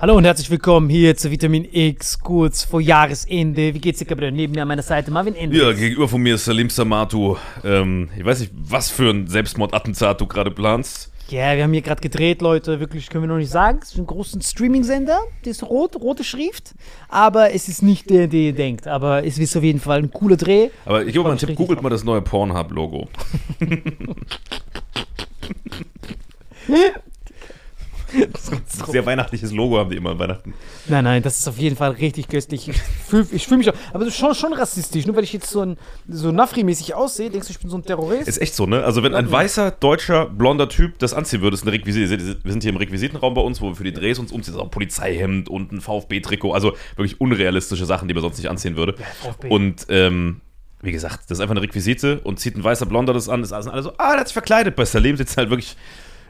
Hallo und herzlich willkommen hier zu Vitamin X, kurz vor Jahresende. Wie geht's dir, Gabriel? Neben mir an meiner Seite Marvin Ende. Ja, gegenüber von mir ist Salim Samatu. Ähm, ich weiß nicht, was für ein Selbstmordattentat du gerade planst. Ja, wir haben hier gerade gedreht, Leute. Wirklich können wir noch nicht sagen. Es ist ein großen Streaming-Sender. Der ist rot, rote Schrift. Aber es ist nicht der, der ihr denkt. Aber es ist auf jeden Fall ein cooler Dreh. Aber ich gebe mal einen Tipp, googelt mal das neue Pornhub-Logo. Sehr weihnachtliches Logo haben die immer an Weihnachten. Nein, nein, das ist auf jeden Fall richtig köstlich. Ich fühle fühl mich auch. Aber das ist schon, schon rassistisch. Nur weil ich jetzt so, ein, so Nafri-mäßig aussehe, denkst du, ich bin so ein Terrorist? Ist echt so, ne? Also wenn ein weißer, deutscher, blonder Typ das anziehen würde, ist eine Requisite. Wir sind hier im Requisitenraum bei uns, wo wir für die Drehs uns umziehen. Das ist auch ein Polizeihemd und ein VfB-Trikot. Also wirklich unrealistische Sachen, die man sonst nicht anziehen würde. VfB. Und ähm, wie gesagt, das ist einfach eine Requisite und zieht ein weißer Blonder das an, ist also alle so, ah, der hat sich verkleidet. Bei Salim es halt wirklich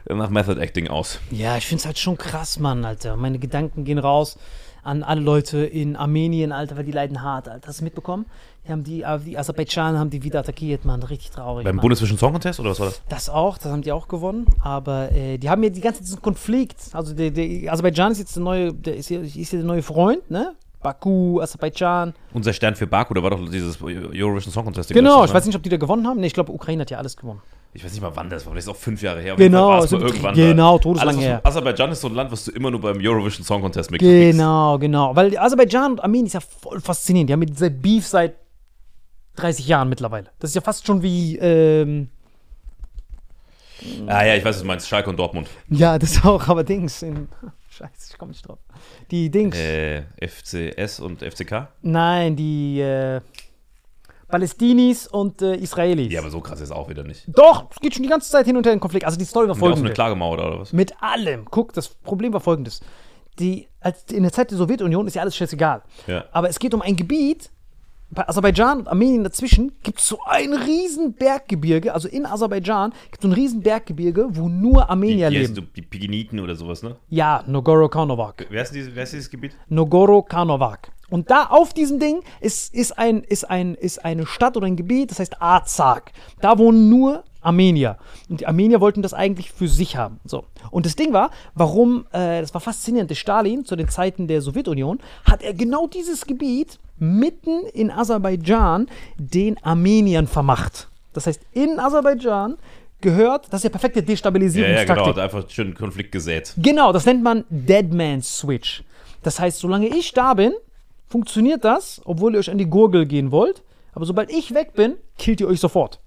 nach Method Acting aus. Ja, ich find's halt schon krass, Mann, Alter. Meine Gedanken gehen raus an alle Leute in Armenien, Alter, weil die leiden hart, Alter. Hast du mitbekommen? Die haben die, die Aserbaidschan haben die wieder attackiert, Mann. Richtig traurig. Beim. Bundeswischen Song Contest oder was war das? Das auch, das haben die auch gewonnen. Aber äh, die haben ja die ganze Zeit diesen Konflikt. Also der, der Aserbaidschan ist jetzt der neue, der ist ja, ist ja der neue Freund, ne? Baku, Aserbaidschan. Unser Stern für Baku, da war doch dieses Eurovision Song Contest. Genau, ich weiß nicht, ob die da gewonnen haben. Ne, ich glaube, Ukraine hat ja alles gewonnen. Ich weiß nicht mal wann das war, das ist auch fünf Jahre her. Genau, jeden Fall war es so- mal irgendwann genau, da. todeslang Alles, her. Aserbaidschan ist so ein Land, was du immer nur beim Eurovision Song Contest mitkriegst. Genau, genau. Weil Aserbaidschan und Armenien ist ja voll faszinierend. Die haben mit dieser Beef seit 30 Jahren mittlerweile. Das ist ja fast schon wie, ähm, Ah ja, ich weiß, was du meinst. Schalke und Dortmund. ja, das auch, aber Dings. In, scheiße, ich komme nicht drauf. Die Dings. Äh, FCS und FCK? Nein, die äh, Palästinis und äh, Israelis. Ja, aber so krass ist es auch wieder nicht. Doch, es geht schon die ganze Zeit hin und her in Konflikt. Also die Story war die auch so eine folgende. Klagemauer oder was? Mit allem. Guck, das Problem war folgendes. Die, als, in der Zeit der Sowjetunion ist ja alles scheißegal. Ja. Aber es geht um ein Gebiet, bei Aserbaidschan und Armenien dazwischen gibt es so ein riesen Berggebirge, also in Aserbaidschan gibt es so ein riesen Berggebirge, wo nur Die, Armenier die, leben. heißen so, die Piginiten oder sowas, ne? Ja, Nogoro-Karnovac. Wer ist, dieses, wer ist dieses Gebiet? Nogoro-Karnovac. Und da auf diesem Ding ist, ist, ein, ist, ein, ist eine Stadt oder ein Gebiet, das heißt Arzak. Da wohnen nur Armenier. Und die Armenier wollten das eigentlich für sich haben. So. Und das Ding war, warum, äh, das war faszinierend, der Stalin zu den Zeiten der Sowjetunion, hat er genau dieses Gebiet mitten in Aserbaidschan den Armeniern vermacht. Das heißt, in Aserbaidschan gehört, das ist ja perfekte Ja, ja, Destabilisierungstaktik. genau. Hat einfach schön Konflikt gesät. Genau, das nennt man Dead Man Switch. Das heißt, solange ich da bin, funktioniert das, obwohl ihr euch an die Gurgel gehen wollt. Aber sobald ich weg bin, killt ihr euch sofort.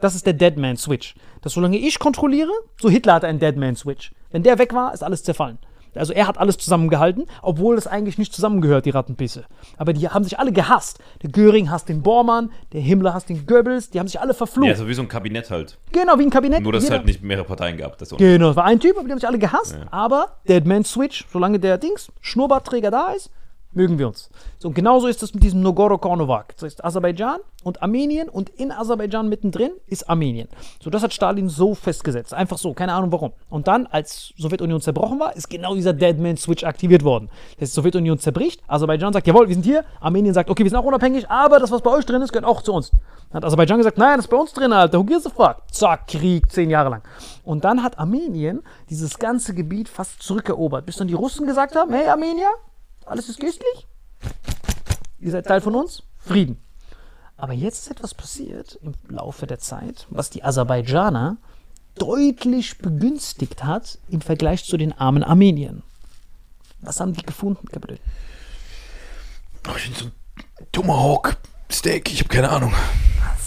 Das ist der Dead Man Switch. Das solange ich kontrolliere, so Hitler hatte einen Dead Man Switch. Wenn der weg war, ist alles zerfallen. Also er hat alles zusammengehalten, obwohl es eigentlich nicht zusammengehört, die Rattenpisse. Aber die haben sich alle gehasst. Der Göring hasst den Bormann, der Himmler hasst den Goebbels, die haben sich alle verflucht. Ja, so wie so ein Kabinett halt. Genau, wie ein Kabinett. Nur, dass es halt nicht mehrere Parteien gab. Das Genau, es war ein Typ, aber die haben sich alle gehasst. Aber Dead Man Switch, solange der Dings, Schnurrbartträger da ist, mögen wir uns. So, und genauso ist das mit diesem Nogoro-Karnovac. Das heißt Aserbaidschan und Armenien und in Aserbaidschan mittendrin ist Armenien. So, das hat Stalin so festgesetzt. Einfach so, keine Ahnung warum. Und dann, als Sowjetunion zerbrochen war, ist genau dieser Dead Man Switch aktiviert worden. Das heißt, Sowjetunion zerbricht, Aserbaidschan sagt, jawohl, wir sind hier. Armenien sagt, okay, wir sind auch unabhängig, aber das, was bei euch drin ist, gehört auch zu uns. Dann hat Aserbaidschan gesagt, nein, das ist bei uns drin, Alter, who gives a fuck? Zack, Krieg, zehn Jahre lang. Und dann hat Armenien dieses ganze Gebiet fast zurückerobert, bis dann die Russen gesagt haben, hey Armenier, alles ist güstlich, ihr seid Teil von uns, Frieden. Aber jetzt ist etwas passiert im Laufe der Zeit, was die Aserbaidschaner deutlich begünstigt hat im Vergleich zu den armen Armeniern. Was haben die gefunden, Gabriel? Oh, ich bin so ein Tomahawk Steak. Ich habe keine Ahnung.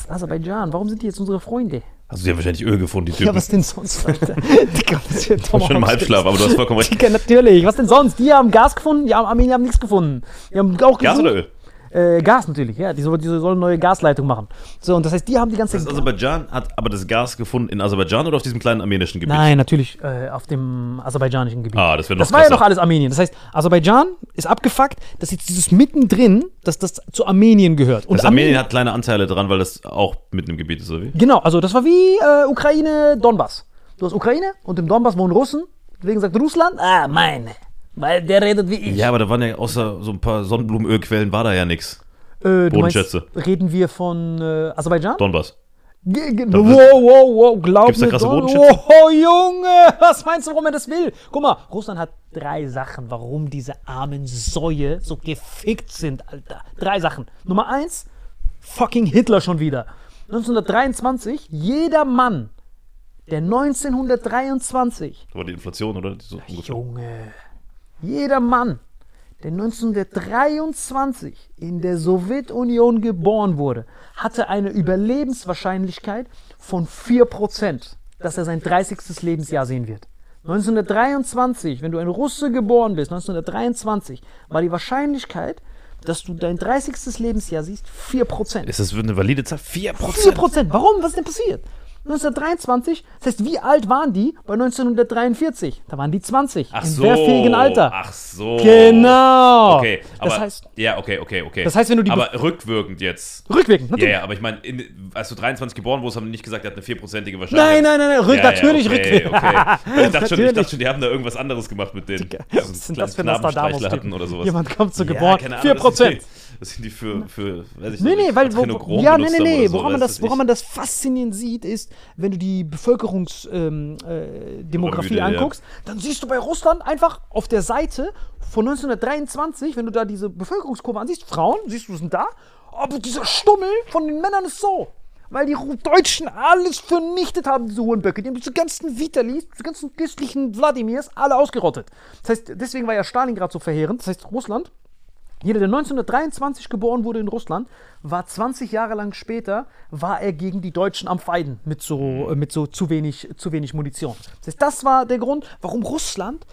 Aserbaidschan, warum sind die jetzt unsere Freunde? Also, die haben wahrscheinlich Öl gefunden, die Typen. Ja, was denn sonst, Alter? Digga, was für Ich war schon im Halbschlaf, aber du hast vollkommen recht. Digga, natürlich. Was denn sonst? Die haben Gas gefunden, die haben Armenier haben nichts gefunden. Die haben auch Gas gesucht- oder Öl? Äh, Gas natürlich, ja. Die, die sollen neue Gasleitung machen. So, und das heißt, die haben die ganze Das Aserbaidschan hat aber das Gas gefunden in Aserbaidschan oder auf diesem kleinen armenischen Gebiet? Nein, natürlich äh, auf dem aserbaidschanischen Gebiet. Ah, das wäre noch Das war ja noch alles Armenien. Das heißt, Aserbaidschan ist abgefuckt, dass jetzt dieses mittendrin, dass das zu Armenien gehört. Und Das Armenien hat kleine Anteile dran, weil das auch mitten im Gebiet ist, oder wie? Genau, also das war wie äh, Ukraine, Donbass. Du hast Ukraine und im Donbass wohnen Russen. Deswegen sagt Russland, ah, meine. Weil der redet wie ich. Ja, aber da waren ja außer so ein paar Sonnenblumenölquellen war da ja nichts. äh, du meinst, Bodenschätze. reden wir von äh, Aserbaidschan? Donbass. Gegen, wow, wow, wow, glaub Gibt's da krasse doch. Bodenschützen? Oh, Junge, was meinst du, warum er das will? Guck mal, Russland hat drei Sachen, warum diese armen Säue so gefickt sind, Alter. Drei Sachen. Nummer eins, fucking Hitler schon wieder. 1923, jeder Mann, der 1923 Das war die Inflation, oder? Die so. Junge, jeder Mann, der 1923 in der Sowjetunion geboren wurde, hatte eine Überlebenswahrscheinlichkeit von 4%, dass er sein 30. Lebensjahr sehen wird. 1923, wenn du ein Russe geboren bist, 1923, war die Wahrscheinlichkeit, dass du dein 30. Lebensjahr siehst, 4%. Ist das eine valide Zahl? 4%? 4%. Warum? Was ist denn passiert? 1923, das heißt, wie alt waren die bei 1943? Da waren die 20. Ach Im so. wehrfähigen Alter. Ach so. Genau. Okay, aber, das heißt, ja, okay, okay, okay. Das heißt, wenn du die Aber rückwirkend jetzt. rückwirkend, Ja, natürlich. ja, aber ich meine, in- als du 23 geboren wurdest, haben die nicht gesagt, er hat eine vierprozentige Nein, Wahrscheinlichkeit. nein, nein, nein, rück, Ja, natürlich ja, okay, rückwirkend. Okay. Ich, dachte schon, ich dachte schon, die haben da irgendwas anderes gemacht mit denen. Was sind das für Nostradamus hatten oder sowas. Jemand kommt so Ja, geboren, keine Ahnung, 4%. Das sind die, für, für weiß ich Nee, nicht, nee, weil wo, ja, nee, nee, nee, so, woran, man das, woran man das faszinierend sieht, ist, wenn du die Bevölkerungsdemografie ähm, äh, Pyramide, ja. anguckst, dann siehst du bei Russland einfach auf der Seite von 1923, wenn du da diese Bevölkerungskurve ansiehst, Frauen, siehst du, sind da, aber dieser Stummel von den Männern ist so. Weil die Deutschen alles vernichtet haben, diese Hohenböcke. Die haben diese ganzen Vitalis, diese ganzen christlichen Wladimirs alle ausgerottet. Das heißt, deswegen war ja Stalingrad so verheerend. Das heißt, Russland jeder, der 1923 geboren wurde in Russland, war 20 Jahre lang später, war er gegen die Deutschen am Feinden mit so, äh, mit so zu, wenig, zu wenig Munition. Das heißt, das war der Grund, warum Russland,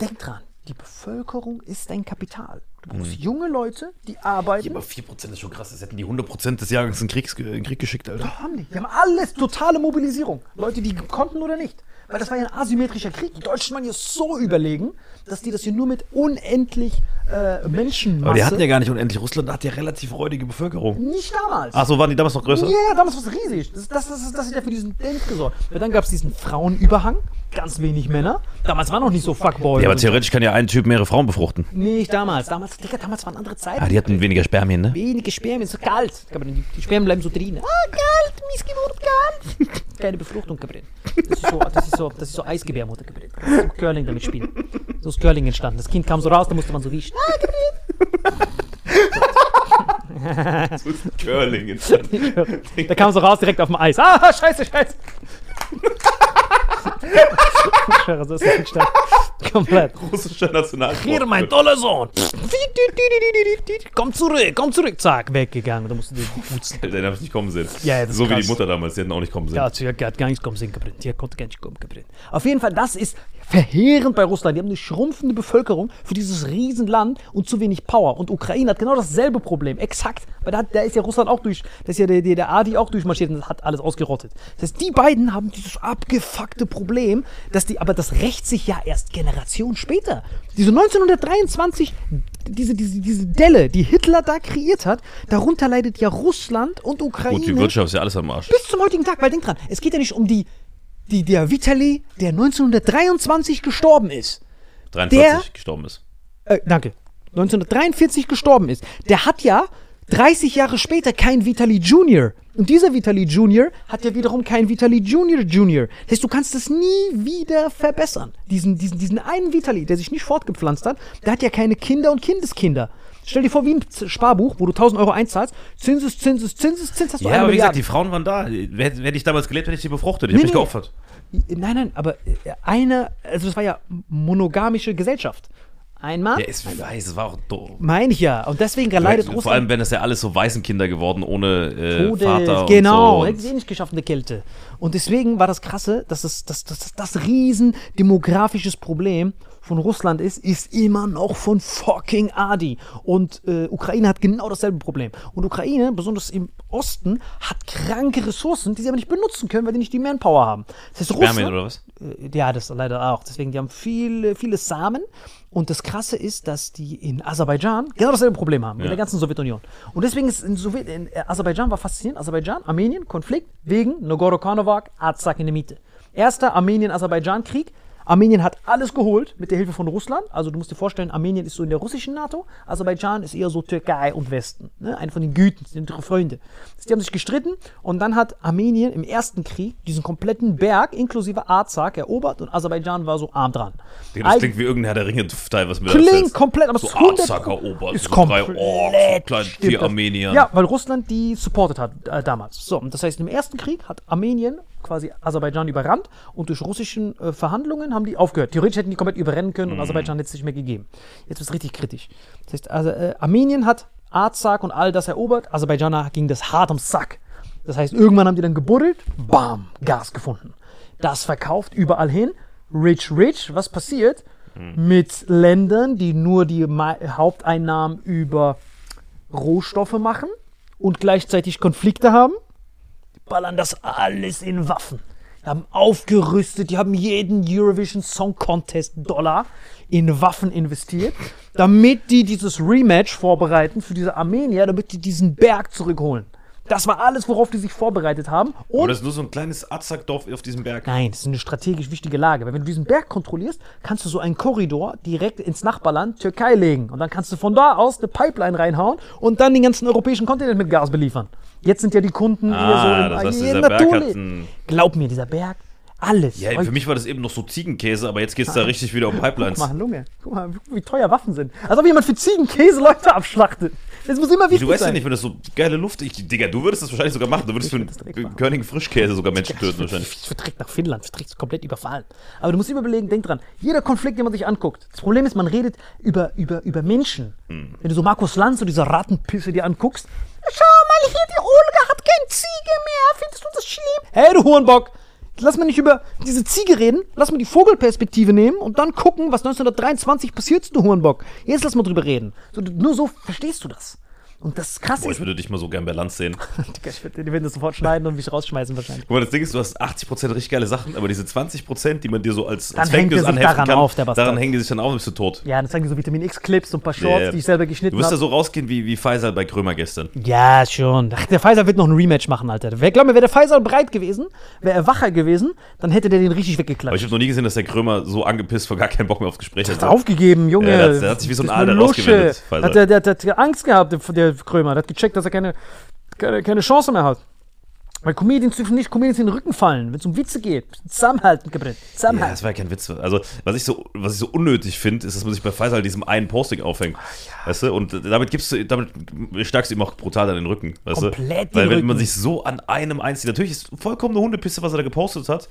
denkt dran, die Bevölkerung ist ein Kapital. Du brauchst junge Leute, die arbeiten. Aber 4% ist schon krass. Das hätten die 100% des Jahrgangs in, Kriegs, in den Krieg geschickt, Alter. haben die. Die haben alles, totale Mobilisierung. Leute, die konnten oder nicht. Weil das war ja ein asymmetrischer Krieg. Die Deutschen waren ja so überlegen, dass die das hier nur mit unendlich äh, Menschenmasse... Aber die hatten ja gar nicht unendlich. Russland hat ja relativ räudige Bevölkerung. nicht damals. Ach so, waren die damals noch größer? Ja, damals war es riesig. Das, das, das, das hat ja für diesen Dent gesorgt. Ja, dann gab es diesen Frauenüberhang, ganz wenig Männer. Damals war noch nicht so Fuckboy. Ja, aber so. theoretisch kann ja ein Typ mehrere Frauen befruchten. Nicht damals. Damals, Digga, damals waren andere Zeiten. Ah, die hatten weniger Spermien, ne? Wenige Spermien, so kalt. Die, die Spermien bleiben so drin. Ah, kalt, Missgeburt, kalt. Keine Befruchtung, Gabriel. Das ist so, das ist so, das ist so Eisgebärmutter, Gabriel. Das ist so Curling damit spielen. So ist Curling entstanden. Das Kind kam so raus, da musste man so wischen. Ah, Curling. Gabriel. Der kam so raus direkt auf dem Eis. Ah, scheiße, scheiße. So nicht stark. Komplett. Russischer Nationalsport. Hier, mein toller Sohn. Komm zurück, komm zurück. Zack, weggegangen. Da musst du den putzen. Den darf ich nicht kommen sehen. Ja, ja, das ist so wie die Mutter damals, die hätten auch nicht kommen sehen. Ja, sie hat gar nichts kommen sehen, Gabriel. Die konnte gar nicht kommen, Gabriel. Auf jeden Fall, das ist verheerend bei Russland. Die haben eine schrumpfende Bevölkerung für dieses Riesenland und zu wenig Power. Und Ukraine hat genau dasselbe Problem. Exakt. Weil da, da ist ja Russland auch durch, da ist ja der, der, der Adi auch durchmarschiert und hat alles ausgerottet. Das heißt, die beiden haben dieses abgefuckte Problem, dass die, aber das rächt sich ja erst Generationen später. Diese 1923, diese, diese, diese Delle, die Hitler da kreiert hat, darunter leidet ja Russland und Ukraine Gut, die Wirtschaft ist ja alles am Arsch. bis zum heutigen Tag, weil denk dran, es geht ja nicht um die, die der Vitali, der 1923 gestorben ist. 43 Der- gestorben ist. Äh, danke. 1943 gestorben ist. Der hat ja 30 Jahre später kein Vitali Junior. Und dieser Vitali Junior hat ja wiederum kein Vitali Junior Junior. Das heißt, du kannst es nie wieder verbessern. Diesen, diesen, diesen einen Vitali, der sich nicht fortgepflanzt hat, der hat ja keine Kinder und Kindeskinder. Stell dir vor, wie ein Sparbuch, wo du 1000 Euro einzahlst, Zinses, Zinses, Zinses, Zins, hast du Ja, eine aber wie gesagt, Milliarde. die Frauen waren da. Hätte ich damals gelebt, hätte ich sie befruchtet. Ich Nee, hab mich nee. geopfert. Nein, nein, aber äh, eine, also das war ja monogamische Gesellschaft. Ein Mann, Ja, ich weiß, es war auch doof. meine ich ja. Und deswegen leidet Vor Russland allem, wenn es ja alles so Waisenkinder geworden, ohne äh, Tode. Vater Genau, und hätte so. sie eh nicht geschafft, eine Kälte. Und deswegen war das krasse, dass es, das, das, das, das riesen demografisches Problem von Russland ist, ist immer noch von fucking Adi. Und äh, Ukraine hat genau dasselbe Problem. Und Ukraine, besonders im Osten, hat kranke Ressourcen, die sie aber nicht benutzen können, weil die nicht die Manpower haben. Das heißt, Spermien Russland- oder was? äh, Ja, das leider auch. Deswegen, die haben viele, viele Samen. Und das Krasse ist, dass die in Aserbaidschan genau dasselbe Problem haben, in Ja. der ganzen Sowjetunion. Und deswegen ist in, Sowjet, in äh, Aserbaidschan war faszinierend. Aserbaidschan, Armenien, Konflikt wegen Nagorno-Karabakh, Arzak in der Mitte. Erster Armenien-Aserbaidschan-Krieg. Armenien hat alles geholt mit der Hilfe von Russland. Also du musst dir vorstellen, Armenien ist so in der russischen NATO, Aserbaidschan ist eher so Türkei und Westen. Ne? Eine von den Güten, sind ihre Freunde. Die haben sich gestritten und dann hat Armenien im ersten Krieg diesen kompletten Berg inklusive Arzak erobert und Aserbaidschan war so arm dran. Digga, das klingt wie irgendein Herr der Ringe-Teil, was mir Klingt erzählst. komplett, aber es So 100 Arzak erobert, ist so drei komplett Orks, klein, vier das. Armenier. Ja, weil Russland die supportet hat äh, damals. So, und das heißt, im ersten Krieg hat Armenien quasi Aserbaidschan überrannt und durch russischen äh, Verhandlungen haben die aufgehört. Theoretisch hätten die komplett überrennen können und Aserbaidschan hätte es nicht mehr gegeben. Jetzt wird es richtig kritisch. Das heißt, also, äh, Armenien hat Arzak und all das erobert, Aserbaidschaner ging das hart am Sack. Das heißt, irgendwann haben die dann gebuddelt, bam, Gas gefunden. Das verkauft überall hin. Rich, rich. Was passiert mit Ländern, die nur die Ma Haupteinnahmen über Rohstoffe machen und gleichzeitig Konflikte haben? Ballern das alles in Waffen. Die haben aufgerüstet, die haben jeden Eurovision Song Contest Dollar in Waffen investiert, damit die dieses Rematch vorbereiten für diese Armenier, damit die diesen Berg zurückholen. Das war alles, worauf die sich vorbereitet haben. Aber Und das ist nur so ein kleines Arzak-Dorf auf diesem Berg. Nein, das ist eine strategisch wichtige Lage. Weil wenn du diesen Berg kontrollierst, kannst du so einen Korridor direkt ins Nachbarland Türkei legen. Und dann kannst du von da aus eine Pipeline reinhauen und dann den ganzen europäischen Kontinent mit Gas beliefern. Jetzt sind ja die Kunden eher so Ah, im das heißt, dieser Berg hat natürlich. ein... Glaub mir, dieser Berg, alles. Ja, für mich war das eben noch so Ziegenkäse, aber jetzt geht's da richtig wieder um Pipelines. Guck mal, Lunge. Guck mal, wie teuer Waffen sind. Als ob jemand für Ziegenkäse Leute abschlachtet. Das muss immer wichtig Du weißt ja sein. nicht, wenn das so geile Luft ist. Digga, du würdest das wahrscheinlich sogar machen. Du würdest für einen. Körnigen Frischkäse sogar Menschen töten wahrscheinlich. Ich verträgt nach Finnland, verträgt komplett überfallen. Aber du musst immer überlegen, denk dran, jeder Konflikt, den man sich anguckt. Das Problem ist, man redet über, über, über Menschen. Hm. Wenn du so Markus Lanz und diese Rattenpisse dir anguckst, schau mal hier, die Olga hat kein Ziege mehr, findest du das schlimm? Hey, du Hurenbock! Lass mal nicht über diese Ziege reden, lass mal die Vogelperspektive nehmen und dann gucken, was 1923 passiert du Hurenbock. Jetzt lass mal drüber reden. So, nur so verstehst du das. Und das Krasse Boah, ich ist, würde dich mal so gern bei Land sehen. Ich würde, die werden das sofort schneiden und mich rausschmeißen wahrscheinlich. Guck mal, das Ding ist, du hast 80% richtig geile Sachen, aber diese 20%, die man dir so als, Dann als sich anheften daran auf, der Bastard. daran hängen die sich dann auf und bist du tot. Ja, dann zeigen die so Vitamin X-Clips und ein paar Shorts, ja. die ich selber Du geschnitten wirst da habe. so rausgehen wie, wie Faisal bei Krömer gestern. Ja, schon. Ach, der Pfizer wird noch ein Rematch machen, Alter. Wer glaub mir, wäre der Pfizer breit gewesen, wäre er wacher gewesen, dann hätte der den richtig Aber ich weggeklatscht. habe noch nie gesehen, dass der Krömer so angepisst vor gar keinen Bock mehr aufs Gespräch Hat hatte. aufgegeben, Junge. Ja, der hat- der hat sich wie so ein ist Aal da rausgewendet, Pfizer. Hat der, der, der hat Angst gehabt, der Krömer. Der hat gecheckt, dass er keine, keine, keine Chance mehr hat. Weil Comedians dürfen nicht Comedians in den Rücken fallen, wenn es um Witze geht. Zusammenhalten, Gabriel. Ja, Zusammenhalten. das war ja kein Witz. Also, was ich so, was ich so unnötig finde, ist, dass man sich bei Faisal diesem einen Posting aufhängt. Weißt du? Und damit gibst du, damit stärkst du ihm auch brutal an den Rücken. Weißt Komplett du? Weil wenn Rücken. man sich so an einem einzieht, natürlich ist vollkommen eine Hundepisse, was er da gepostet hat.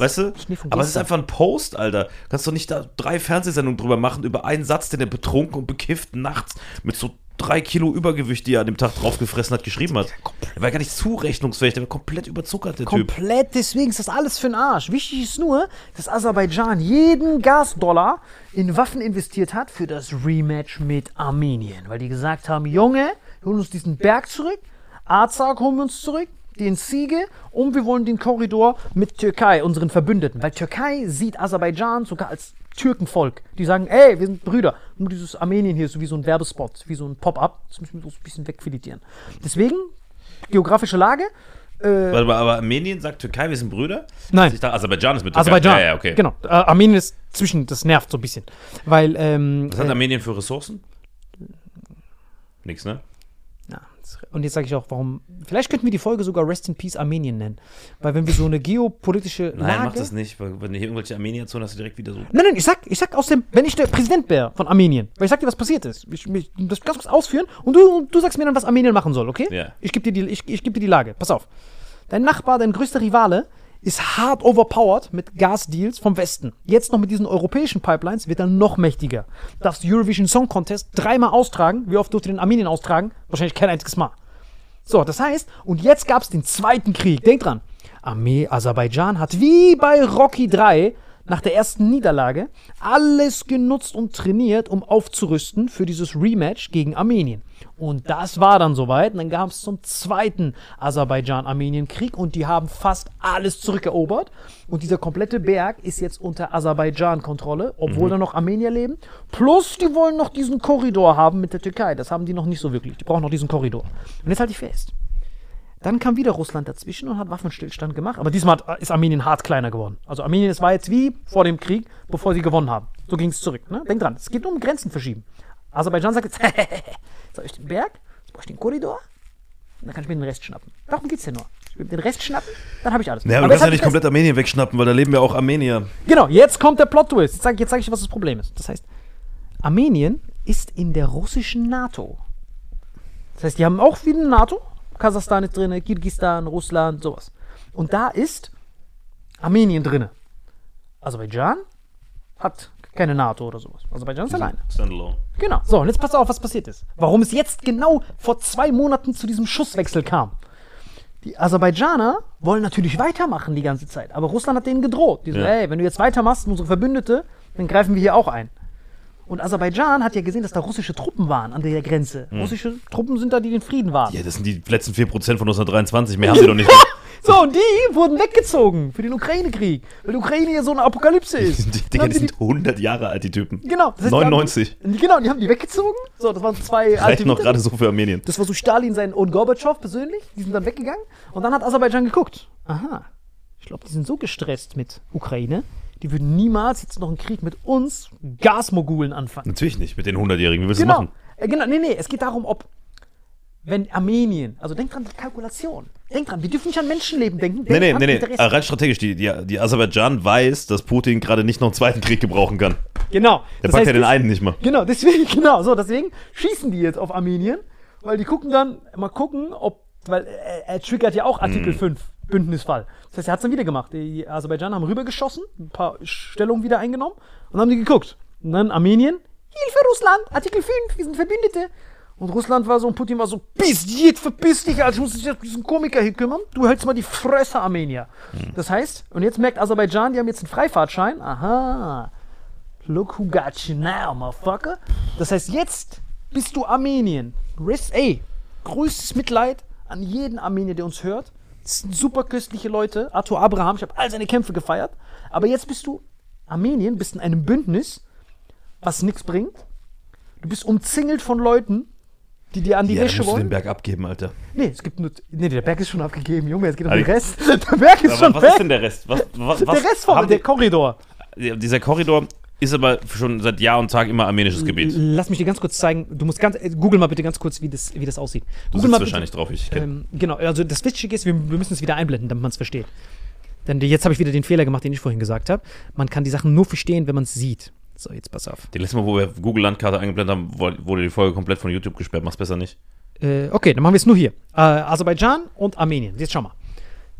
Weißt du? Aber es ist einfach ein Post, Alter. Kannst doch nicht da drei Fernsehsendungen drüber machen, über einen Satz, den er betrunken und bekifft nachts mit so drei Kilo Übergewicht, die er an dem Tag draufgefressen hat, geschrieben hat. Er war gar nicht zurechnungsfähig, der war komplett überzuckert, der Typ. Komplett, deswegen ist das alles für den Arsch. Wichtig ist nur, dass Aserbaidschan jeden Gasdollar in Waffen investiert hat für das Rematch mit Armenien. Weil die gesagt haben, Junge, wir holen uns diesen Berg zurück, Arzak holen wir uns zurück, den Siege und wir wollen den Korridor mit Türkei, unseren Verbündeten. Weil Türkei sieht Aserbaidschan sogar als Türkenvolk. Die sagen, ey, wir sind Brüder. Nur dieses Armenien hier ist so wie so ein Werbespot, wie so ein Pop-up. Das müssen wir so ein bisschen wegfiletieren. Deswegen, geografische Lage, Warte mal, aber Armenien sagt Türkei, wir sind Brüder? Nein. Ich dachte, Aserbaidschan ist mit Türkei. Aserbaidschan. Ja, ja, okay. Genau. Äh, Armenien ist zwischen, das nervt so ein bisschen. Weil, ähm. Was hat äh, Armenien für Ressourcen? Nix, ne? Und jetzt sage ich auch, warum. Vielleicht könnten wir die Folge sogar Rest in Peace Armenien nennen. Weil, wenn wir so eine geopolitische Nein, Lage. mach das nicht, weil wenn du hier irgendwelche Armenier zu hast du direkt wieder so. Nein, nein, ich sag, ich sag aus dem, wenn ich der Präsident wäre von Armenien, weil ich sag dir, was passiert ist. Ich, ich das ganz kurz ausführen und du, du sagst mir dann, was Armenien machen soll, okay? Ja. Ich gebe dir, die, ich, ich geb dir die Lage. Pass auf. Dein Nachbar, dein größter Rivale, ist hart overpowered mit Gasdeals vom Westen. Jetzt noch mit diesen europäischen Pipelines wird er noch mächtiger. Darfst Eurovision Song Contest dreimal austragen. Wie oft durfte den Armenien austragen? Wahrscheinlich kein einziges Mal. So, das heißt, und jetzt gab es den zweiten Krieg. Denk dran. Armee Aserbaidschan hat wie bei Rocky 3 nach der ersten Niederlage alles genutzt und trainiert, um aufzurüsten für dieses Rematch gegen Armenien. Und das war dann soweit. Und dann gab es zum zweiten Aserbaidschan-Armenien-Krieg und die haben fast alles zurückerobert. Und dieser komplette Berg ist jetzt unter Aserbaidschan-Kontrolle, obwohl da noch Armenier leben. Plus, die wollen noch diesen Korridor haben mit der Türkei. Das haben die noch nicht so wirklich. Die brauchen noch diesen Korridor. Und jetzt halte ich fest. Dann kam wieder Russland dazwischen und hat Waffenstillstand gemacht. Aber diesmal hat, ist Armenien hart kleiner geworden. Also Armenien, es war jetzt wie vor dem Krieg, bevor sie gewonnen haben. So ging es zurück. Ne? Denk dran, es geht um Grenzen verschieben. Aserbaidschan sagt jetzt, jetzt habe ich den Berg, jetzt brauche ich den Korridor, und dann kann ich mir den Rest schnappen. Darum geht's ja nur. Ich will den Rest schnappen, dann habe ich alles. Ja, aber Aber du kannst ja nicht komplett Armenien wegschnappen, weil da leben ja auch Armenier. Genau, jetzt kommt der Plot-Twist. Jetzt sage sag ich dir, was das Problem ist. Das heißt, Armenien ist in der russischen NATO. Das heißt, die haben auch wie eine NATO. Kasachstan ist drin, Kirgisistan, Russland, sowas. Und da ist Armenien drin. Aserbaidschan hat keine NATO oder sowas. Aserbaidschan ist alleine. Standalone. Genau. So, und jetzt pass auf, was passiert ist. Warum es jetzt genau vor zwei Monaten zu diesem Schusswechsel kam. Die Aserbaidschaner wollen natürlich weitermachen die ganze Zeit, aber Russland hat denen gedroht. Die so, Ja. ey, wenn du jetzt weitermachst, unsere Verbündete, dann greifen wir hier auch ein. Und Aserbaidschan hat ja gesehen, dass da russische Truppen waren an der Grenze. Russische Truppen sind da, die den Frieden waren. Ja, das sind die letzten 4% von 1923. Mehr haben sie doch nicht. So, und die wurden weggezogen für den Ukraine-Krieg, weil die Ukraine ja so eine Apokalypse ist. Die, Digga, die sie sind 100 Jahre alt, die Typen. Genau. das heißt, die 99. Haben, genau, die haben die weggezogen. So, das waren zwei Reicht noch gerade so für Armenien. Das war so Stalin sein und Gorbatschow persönlich. Die sind dann weggegangen. Und dann hat Aserbaidschan geguckt. Aha. Ich glaube, die sind so gestresst mit Ukraine. Die würden niemals jetzt noch einen Krieg mit uns Gasmogulen anfangen. Natürlich nicht, mit den 100-Jährigen. Wie willst du Genau. machen? Äh, genau. Nee, nee. Es geht darum, ob. Wenn Armenien, also denk dran, die Kalkulation. Denk dran, wir dürfen nicht an Menschenleben denken. Nee, nee, nee, nee. Äh, Rein strategisch, die, die, die Aserbaidschan weiß, dass Putin gerade nicht noch einen zweiten Krieg gebrauchen kann. Genau. Der Das packt heißt, ja den einen nicht mal. Genau, deswegen, genau, so, deswegen schießen die jetzt auf Armenien, weil die gucken dann, mal gucken, ob, weil er, er triggert ja auch Artikel 5, Bündnisfall. Das heißt, er hat es dann wieder gemacht. Die Aserbaidschaner haben rübergeschossen, ein paar Stellungen wieder eingenommen und haben die geguckt. Und dann Armenien, Hilfe Russland, Artikel 5, wir sind Verbündete. Und Russland war so, und Putin war so, piss jetzt, verpiss dich, Alter, ich muss mich auf diesen Komiker hier kümmern. Du hältst mal die Fresse, Armenier. Das heißt, und jetzt merkt Aserbaidschan, die haben jetzt einen Freifahrtschein. Aha. Look who got you now, motherfucker. Das heißt, jetzt bist du Armenien. Rest, ey, größtes Mitleid an jeden Armenier, der uns hört. Das sind super köstliche Leute. Arthur Abraham, ich habe all seine Kämpfe gefeiert. Aber jetzt bist du Armenien, bist in einem Bündnis, was nichts bringt. Du bist umzingelt von Leuten, die dir an die Ja, Wäsche musst du den wollen. Berg abgeben, Alter. Nee, es gibt nur. Nee, der Berg ist schon abgegeben, Junge. Es geht um Also- den Rest. Der Berg ist Aber schon was weg. ist denn der Rest? Was, was, was der Rest haben der Korridor. Ja, Dieser Korridor ist aber schon seit Jahr und Tag immer armenisches Gebiet. Lass mich dir ganz kurz zeigen. Du musst ganz. Google mal bitte ganz kurz, wie das, wie das aussieht. Du Google sitzt mal bitte- wahrscheinlich drauf, ich kenn. Ähm, genau, also das Wichtige ist, wir, wir müssen es wieder einblenden, damit man es versteht. Denn jetzt habe ich wieder den Fehler gemacht, den ich vorhin gesagt habe. Man kann die Sachen nur verstehen, wenn man es sieht. So, jetzt pass auf. Die letzte Mal, wo wir Google Landkarte eingeblendet haben, wurde die Folge komplett von YouTube gesperrt. Mach's besser nicht. Äh, okay, dann machen wir es nur hier. Äh, Aserbaidschan und Armenien. Jetzt schau mal.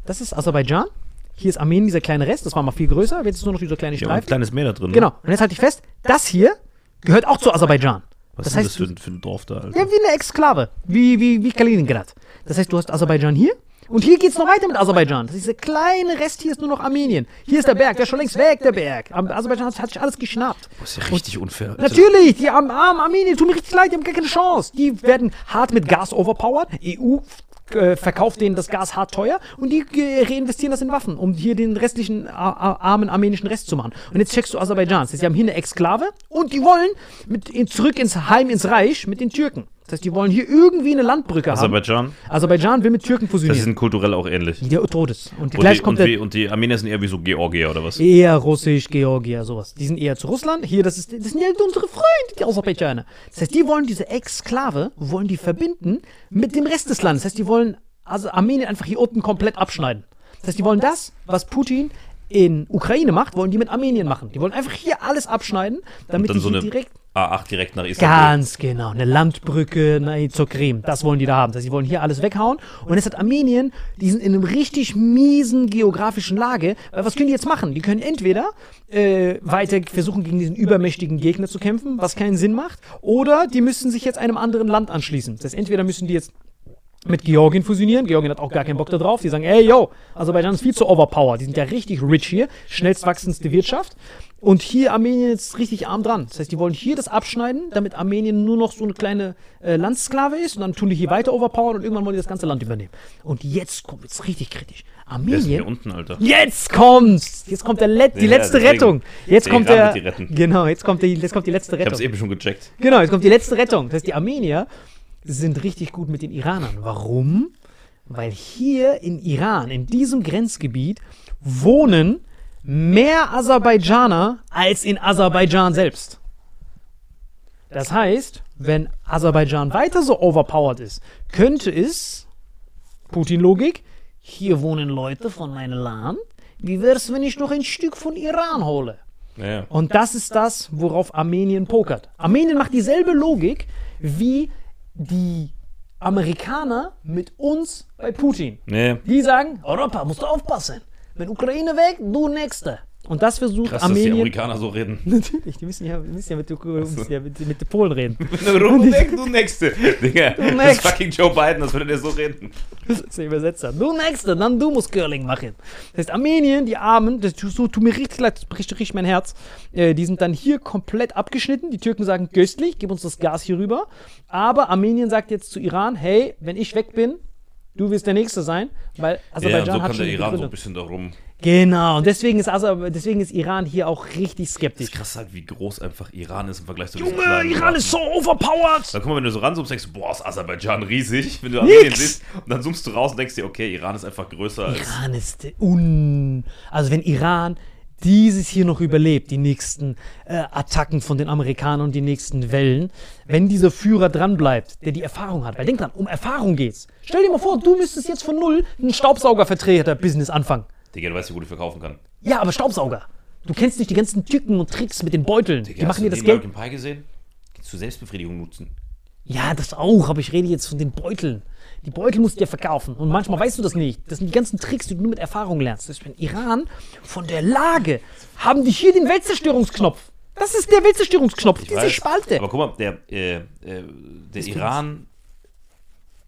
Das ist Aserbaidschan. Hier ist Armenien, dieser kleine Rest. Das war mal viel größer. Jetzt ist nur noch dieser kleine Hier war ein Streifen. kleines Meer da drin. ne? Genau. Und jetzt halte ich fest, das hier gehört auch zu Aserbaidschan. Was das ist heißt, das für, ein- für ein Dorf da, Alter? Ja, wie eine Exklave. Wie, wie, wie Kaliningrad. Das heißt, du hast Aserbaidschan hier. Und hier geht's noch weiter mit Aserbaidschan. Das ist dieser kleine Rest hier ist nur noch Armenien. Hier ist der Berg, der ist schon längst weg, der Berg. Aserbaidschan hat, hat sich alles geschnappt. Das ist ja richtig unfair. Alter. Natürlich, die armen, armen Armenier, tut mir richtig leid, die haben gar keine Chance. Die werden hart mit Gas overpowered. EU äh, verkauft denen das Gas hart teuer und die äh, reinvestieren das in Waffen, um hier den restlichen armen armenischen Rest zu machen. Und jetzt checkst du Aserbaidschan. Die haben hier eine Exklave und die wollen mit zurück ins Heim, ins Reich mit den Türken. Das heißt, die wollen hier irgendwie eine Landbrücke haben. Aserbaidschan, Aserbaidschan will mit Türken fusionieren. sind kulturell auch ähnlich. Der Todes. Und Und die, und, wie, und die Armenier sind eher wie so Georgier oder was? Eher Russisch, Georgier, sowas. Die sind eher zu Russland. Hier, das, ist, das sind ja unsere Freunde, die Aserbaidschaner. Das heißt, die wollen diese Exklave, wollen die verbinden mit dem Rest des Landes. Das heißt, die wollen also Armenien einfach hier unten komplett abschneiden. Das heißt, die wollen das, was Putin in Ukraine macht, wollen die mit Armenien machen. Die wollen einfach hier alles abschneiden, damit die so direkt A8 direkt nach Istanbul. Ganz genau, eine Landbrücke na, zur Krim. Das wollen die da haben. Das heißt, sie wollen hier alles weghauen. Und jetzt hat Armenien, die sind in einem richtig miesen geografischen Lage. Weil Was können die jetzt machen? Die können entweder äh, weiter versuchen, gegen diesen übermächtigen Gegner zu kämpfen, was keinen Sinn macht, oder die müssen sich jetzt einem anderen Land anschließen. Das heißt, entweder müssen die jetzt mit Georgien fusionieren. Georgien hat auch gar keinen Bock da drauf. Die sagen, ey, yo, Aserbaidschan ist viel zu overpowered. Die sind ja richtig rich hier, schnellst wachsendste Wirtschaft. Und hier Armenien ist richtig arm dran. Das heißt, die wollen hier das abschneiden, damit Armenien nur noch so eine kleine äh, Landsklave ist. Und dann tun die hier weiter overpowern und irgendwann wollen die das ganze Land übernehmen. Und jetzt kommt es richtig kritisch. Ist hier Armenien. unten, Alter. Jetzt kommt's! Jetzt kommt der Let die Ja, letzte deswegen. Rettung. Jetzt kommt der. Genau, jetzt kommt, die, jetzt kommt die letzte Ich hab's Rettung. eben schon gecheckt. Genau, jetzt kommt die letzte Rettung. Das heißt, die Armenier sind richtig gut mit den Iranern. Warum? Weil hier in Iran, in diesem Grenzgebiet, wohnen mehr Aserbaidschaner als in Aserbaidschan selbst. Das heißt, wenn Aserbaidschan weiter so overpowered ist, könnte es, Putin-Logik, hier wohnen Leute von meinem Land, wie wär's, wenn ich noch ein Stück von Iran hole? Ja, ja. Und das ist das, worauf Armenien pokert. Armenien macht dieselbe Logik wie die Amerikaner mit uns bei Putin. Nee. Die sagen, Europa, musst du aufpassen. Wenn Ukraine weg, du Nächste. Und das versucht Krass, dass die Armenien. Amerikaner so reden. Natürlich, die müssen ja, die müssen ja, mit, müssen ja mit, mit den Polen reden. du Nächste. Digga, das Next. ist fucking Joe Biden, das würde der so reden. Das ist der Übersetzer. Du Nächste, dann du musst Curling machen. Das heißt, Armenien, die Armen, das tut, so, tut mir richtig leid, das bricht richtig mein Herz, äh, die sind dann hier komplett abgeschnitten. Die Türken sagen, göstlich, gib uns das Gas hier rüber. Aber Armenien sagt jetzt zu Iran, hey, wenn ich weg bin, du wirst der Nächste sein, weil Ja, Aserbaidschan so hat schon der Iran so ein bisschen darum. Genau, und deswegen ist, Aser, deswegen ist Iran hier auch richtig Das skeptisch. ist krass halt, wie groß einfach Iran ist im Vergleich zu Junge, Iran ist so overpowered! Dann guck mal, wenn du so ranzoomst, denkst du, boah, ist Aserbaidschan riesig. Wenn du Armenien siehst, und dann zoomst du raus und denkst dir, okay, Iran ist einfach größer als. Iran ist un. Also wenn Iran dieses hier noch überlebt, die nächsten äh, Attacken von den Amerikanern und die nächsten Wellen, wenn dieser Führer dranbleibt, der die Erfahrung hat, weil denk dran, um Erfahrung geht's. Stell dir mal vor, du müsstest jetzt von null ein Staubsaugervertreter-Business anfangen. Digga, du weißt, wie gut ich verkaufen kann. Ja, aber Staubsauger. Du kennst nicht die ganzen Tücken und Tricks mit den Beuteln. Digga, die machen dir das Geld. American Pie gesehen? Kannst du Selbstbefriedigung nutzen? Ja, das auch, aber ich rede jetzt von den Beuteln. Die Beutel musst du dir verkaufen. Und manchmal weißt du das nicht. Das sind die ganzen Tricks, die du nur mit Erfahrung lernst. Das ist in Iran von der Lage haben die hier den Weltzerstörungsknopf. Das ist der Weltzerstörungsknopf, diese weiß, Spalte. Aber guck mal, der, äh, äh, der Iran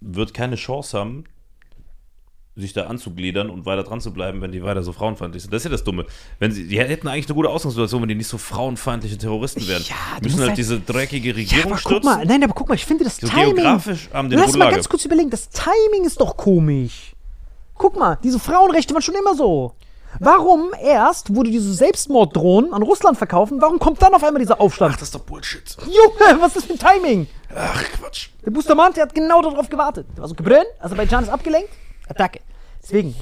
wird keine Chance haben, sich da anzugliedern und weiter dran zu bleiben, wenn die weiter so frauenfeindlich sind. Das ist ja das Dumme. Wenn sie, die hätten eigentlich eine gute Ausgangssituation, wenn die nicht so frauenfeindliche Terroristen wären. Ja, die müssen halt halt- diese dreckige Ja, Regierung aber guck stürzen. mal, nein, aber guck mal, ich finde das so Timing. geografisch haben den Lass mal ganz kurz überlegen, das Timing ist doch komisch. Guck mal, diese Frauenrechte waren schon immer so. Warum erst wurde diese Selbstmorddrohnen an Russland verkaufen? Warum kommt dann auf einmal dieser Aufstand? Ach, das ist doch Bullshit. Junge, was ist das für ein Timing? Ach, Quatsch. Der Bustamante hat genau darauf gewartet. Der war so Aserbaidschan ist abgelenkt, Attacke. Deswegen,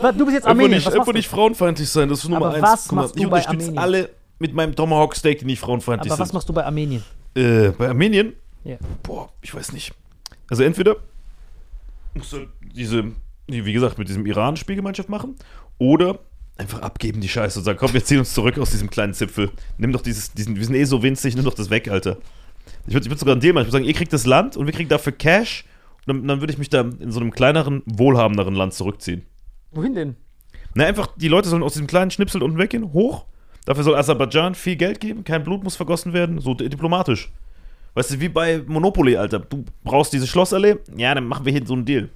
du bist jetzt Einfach nicht, was einfach machst nicht frauenfeindlich sein, das ist Nummer Aber eins. was Guck mal, machst du ich bei unterstütze Armenien? alle mit meinem Tomahawk Steak, die nicht frauenfeindlich Aber was sind. machst du bei Armenien? Äh, bei Armenien? Ja. Boah, ich weiß nicht. Also entweder musst du diese, die, wie gesagt, mit diesem Iran Spielgemeinschaft machen oder einfach abgeben die Scheiße und sagen, komm, wir ziehen uns zurück aus diesem kleinen Zipfel. Nimm doch dieses, diesen, wir sind eh so winzig, nimm doch das weg, Alter. Ich würde ich würd sogar einen Deal machen. Ich würde sagen, ihr kriegt das Land und wir kriegen dafür Cash dann, dann würde ich mich da in so einem kleineren, wohlhabenderen Land zurückziehen. Wohin denn? Na, einfach, die Leute sollen aus diesem kleinen Schnipsel unten weggehen, hoch. Dafür soll Aserbaidschan viel Geld geben, kein Blut muss vergossen werden, so di- diplomatisch. Weißt du, wie bei Monopoly, Alter. Du brauchst diese Schlossallee, ja, dann machen wir hier so einen Deal.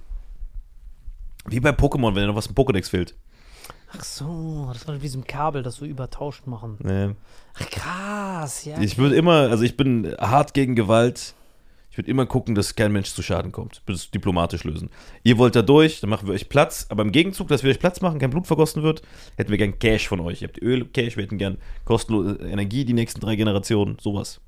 Wie bei Pokémon, wenn dir noch was im Pokédex fehlt. Ach so, das war wie so ein Kabel, das so übertauscht machen. Nee. Ach krass, ja. Ich würde immer, also ich bin hart gegen Gewalt. Ich würde immer gucken, dass kein Mensch zu Schaden kommt. Ich würde es diplomatisch lösen. Ihr wollt da durch, dann machen wir euch Platz. Aber im Gegenzug, dass wir euch Platz machen, kein Blut vergossen wird, hätten wir gern Cash von euch. Ihr habt Öl, Cash, wir hätten gern kostenlose Energie die nächsten drei Generationen, sowas.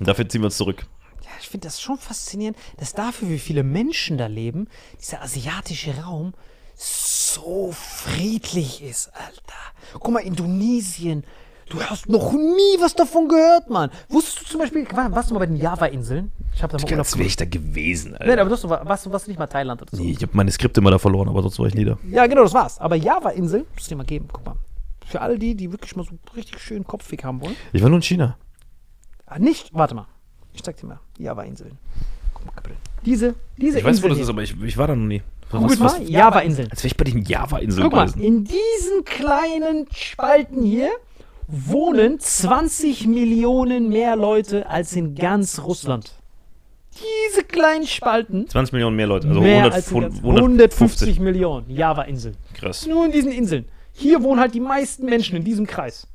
Und dafür ziehen wir uns zurück. Ja, ich finde das schon faszinierend, dass dafür, wie viele Menschen da leben, dieser asiatische Raum so friedlich ist, Alter. Guck mal, Indonesien. Du hast noch nie was davon gehört, Mann. Wusstest du zum Beispiel, war- warst du mal bei den Java-Inseln? Ich habe da mal Urlaub Als wäre ich da gewesen, Alter. Nein, aber du warst, warst nicht mal Thailand oder so? Nee, ich habe meine Skripte immer da verloren, aber sonst war ich nie da. Ja, genau, das war's. Aber Java-Inseln, musst du dir mal geben, guck mal. Für alle die, die wirklich mal so richtig schön Kopfweg haben wollen. Ich war nur in China. Ah, nicht, warte mal. Ich zeig dir mal. Java-Inseln. Guck mal, Gabriel. Diese, diese Ich weiß, wo Inseln das ist, aber ich, ich war da noch nie. Googelt mal, Java-Inseln. Als wäre ich bei den Java-Inseln Guck mal, in diesen kleinen Spalten hier wohnen 20 Millionen mehr Leute als in ganz Russland. Diese kleinen Spalten, 20 Millionen mehr Leute, also mehr 100, als in ganz 150. 150 Millionen Java-Inseln. Krass. Nur in diesen Inseln. Hier wohnen halt die meisten Menschen in diesem Kreis.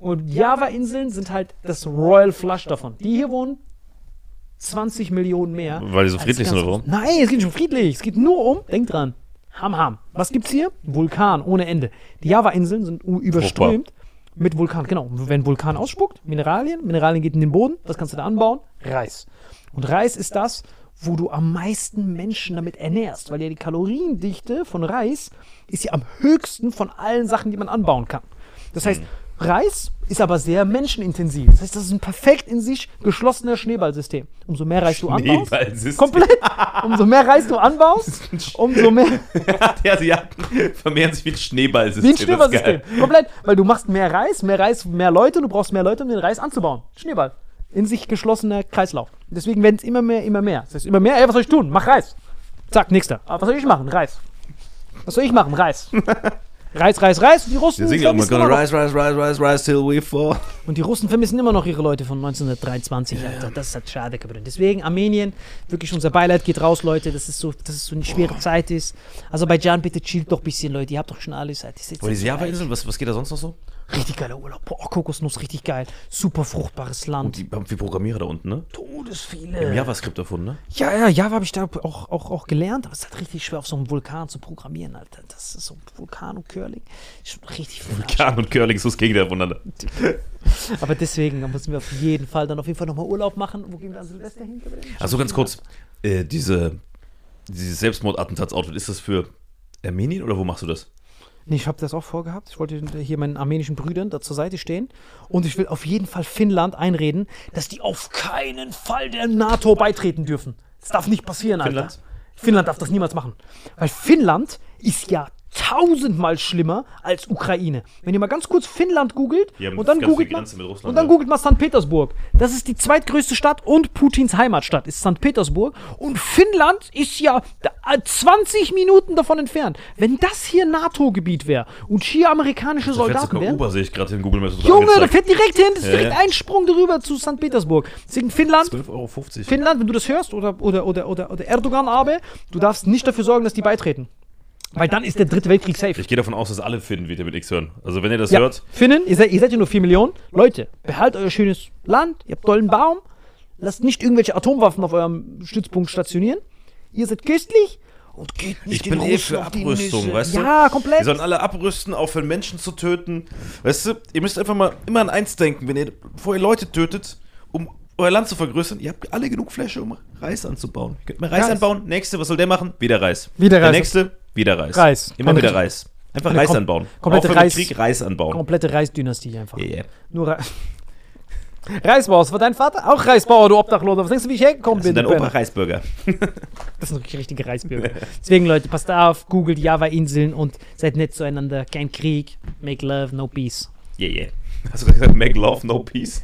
Und Java-Inseln sind halt das Royal Flush davon. Die hier wohnen 20 Millionen mehr. Weil die so friedlich sind, oder Russland. Nein, es geht nicht um friedlich. Es geht nur um, denk dran, Ham Ham. Was gibt's hier? Vulkan ohne Ende. Die Java-Inseln sind überströmt mit Vulkan. Genau. Wenn Vulkan ausspuckt, Mineralien, Mineralien geht in den Boden, was kannst du da anbauen? Reis. Und Reis ist das, wo du am meisten Menschen damit ernährst, weil ja die Kaloriendichte von Reis ist ja am höchsten von allen Sachen, die man anbauen kann. Das heißt, Reis ist aber sehr menschenintensiv. Das heißt, das ist ein perfekt in sich geschlossener Schneeballsystem. Umso mehr Reis du anbaust, Schneeballsystem. komplett, umso mehr Reis du anbaust, umso mehr Die Asiaten vermehren sich wie ein Schneeballsystem. wie ein Schneeballsystem. Komplett, weil du machst mehr Reis, mehr Reis, mehr Leute, du brauchst mehr Leute, um den Reis anzubauen. Schneeball. In sich geschlossener Kreislauf. Deswegen werden es immer mehr, immer mehr. Das heißt, immer mehr, ey, was soll ich tun? Mach Reis. Zack, nächster. Aber was soll ich machen? Reis. Was soll ich machen? Reis. Reis, Reis, Reis. Und die Russen Wir singen immer, gonna immer rise, rise, rise, rise, rise till we fall. Und die Russen vermissen immer noch ihre Leute von 1923, Alter. Das ist halt schade geworden. Deswegen Armenien, wirklich unser Beileid geht raus, Leute. Das ist so, dass es so eine schwere Zeit ist. Aserbaidschan, bitte chillt doch ein bisschen, Leute. Ihr habt doch schon alles. Jetzt Wo diese Java-Inseln, was, was geht da sonst noch so? Richtig geiler Urlaub. Boah, Kokosnuss, richtig geil. Super fruchtbares Land. Die haben viel Programmierer da unten, ne? Todesviele. Im JavaScript erfunden, ne? Ja, ja, Java habe ich da auch, auch, auch gelernt, aber es ist halt richtig schwer, auf so einem Vulkan zu programmieren, Alter. Das ist so Vulkan und Curling. Ist schon richtig viel. Kahn und Curling ist das Gegenteil voneinander. Aber deswegen da müssen wir auf jeden Fall dann auf jeden Fall nochmal Urlaub machen. Wo gehen wir an Silvester hin? Also ganz kurz, äh, diese, dieses Selbstmordattentatsoutfit, ist das für Armenien oder wo machst du das? Nee, ich habe das auch vorgehabt. Ich wollte hier meinen armenischen Brüdern da zur Seite stehen. Und ich will auf jeden Fall Finnland einreden, dass die auf keinen Fall der NATO beitreten dürfen. Das darf nicht passieren, Alter. Finnland? Finnland darf das niemals machen. Weil Finnland ist ja tausendmal schlimmer als Ukraine. Wenn ihr mal ganz kurz Finnland googelt und dann googelt man, Russland, und dann ja. googelt mal St. Petersburg. Das ist die zweitgrößte Stadt und Putins Heimatstadt ist St. Petersburg. Und Finnland ist ja da- äh, 20 Minuten davon entfernt. Wenn das hier NATO-Gebiet wäre und hier amerikanische Da fährt Soldaten wären. Uber, sehe ich gerade in Google Maps. Junge, da fährt direkt hin, das ist Ja, direkt ja. ein Sprung drüber zu St. Petersburg. Deswegen Finnland, 12,50 Euro. Finnland, wenn du das hörst, oder, oder, oder, oder, oder Erdogan Abe, du darfst nicht dafür sorgen, dass die beitreten. Weil dann ist der dritte Weltkrieg safe. Ich gehe davon aus, dass alle Finnen wieder mit X hören. Also wenn ihr das Ja, hört, Finnen, ihr seid, ihr seid ja nur 4 Millionen. Leute, behaltet euer schönes Land, ihr habt tollen Baum, lasst nicht irgendwelche Atomwaffen auf eurem Stützpunkt stationieren. Ihr seid köstlich und geht nicht ich bin eh für Abrüstung, weißt du? Ja, komplett. Wir sollen alle abrüsten, aufhören Menschen zu töten. Weißt du, ihr müsst einfach mal immer an eins denken, wenn ihr, bevor ihr Leute tötet, um euer Land zu vergrößern, ihr habt alle genug Fläche, um Reis anzubauen. Ihr könnt mal Reis, Reis. anbauen. Nächste, was soll der machen? Wieder Reis. Wieder Der Reis. nächste, wieder Reis. Reis. Immer wieder Reis. Einfach Reis kom- anbauen. komplette mit Reis- Krieg, Reis anbauen. Komplette Reisdynastie einfach. Yeah, yeah. Nur Reis. Reisbauer, was war dein Vater? Auch Reisbauer, du Obdachloser. Was denkst du, wie ich hergekommen Das bin? dein Opa? Reisbürger. Das sind wirklich richtige Reisbürger. Deswegen, Leute, passt auf, googelt Java-Inseln und seid nett zueinander. Kein Krieg, make love, no peace. Yeah, yeah. Hast du gesagt, make love, no peace?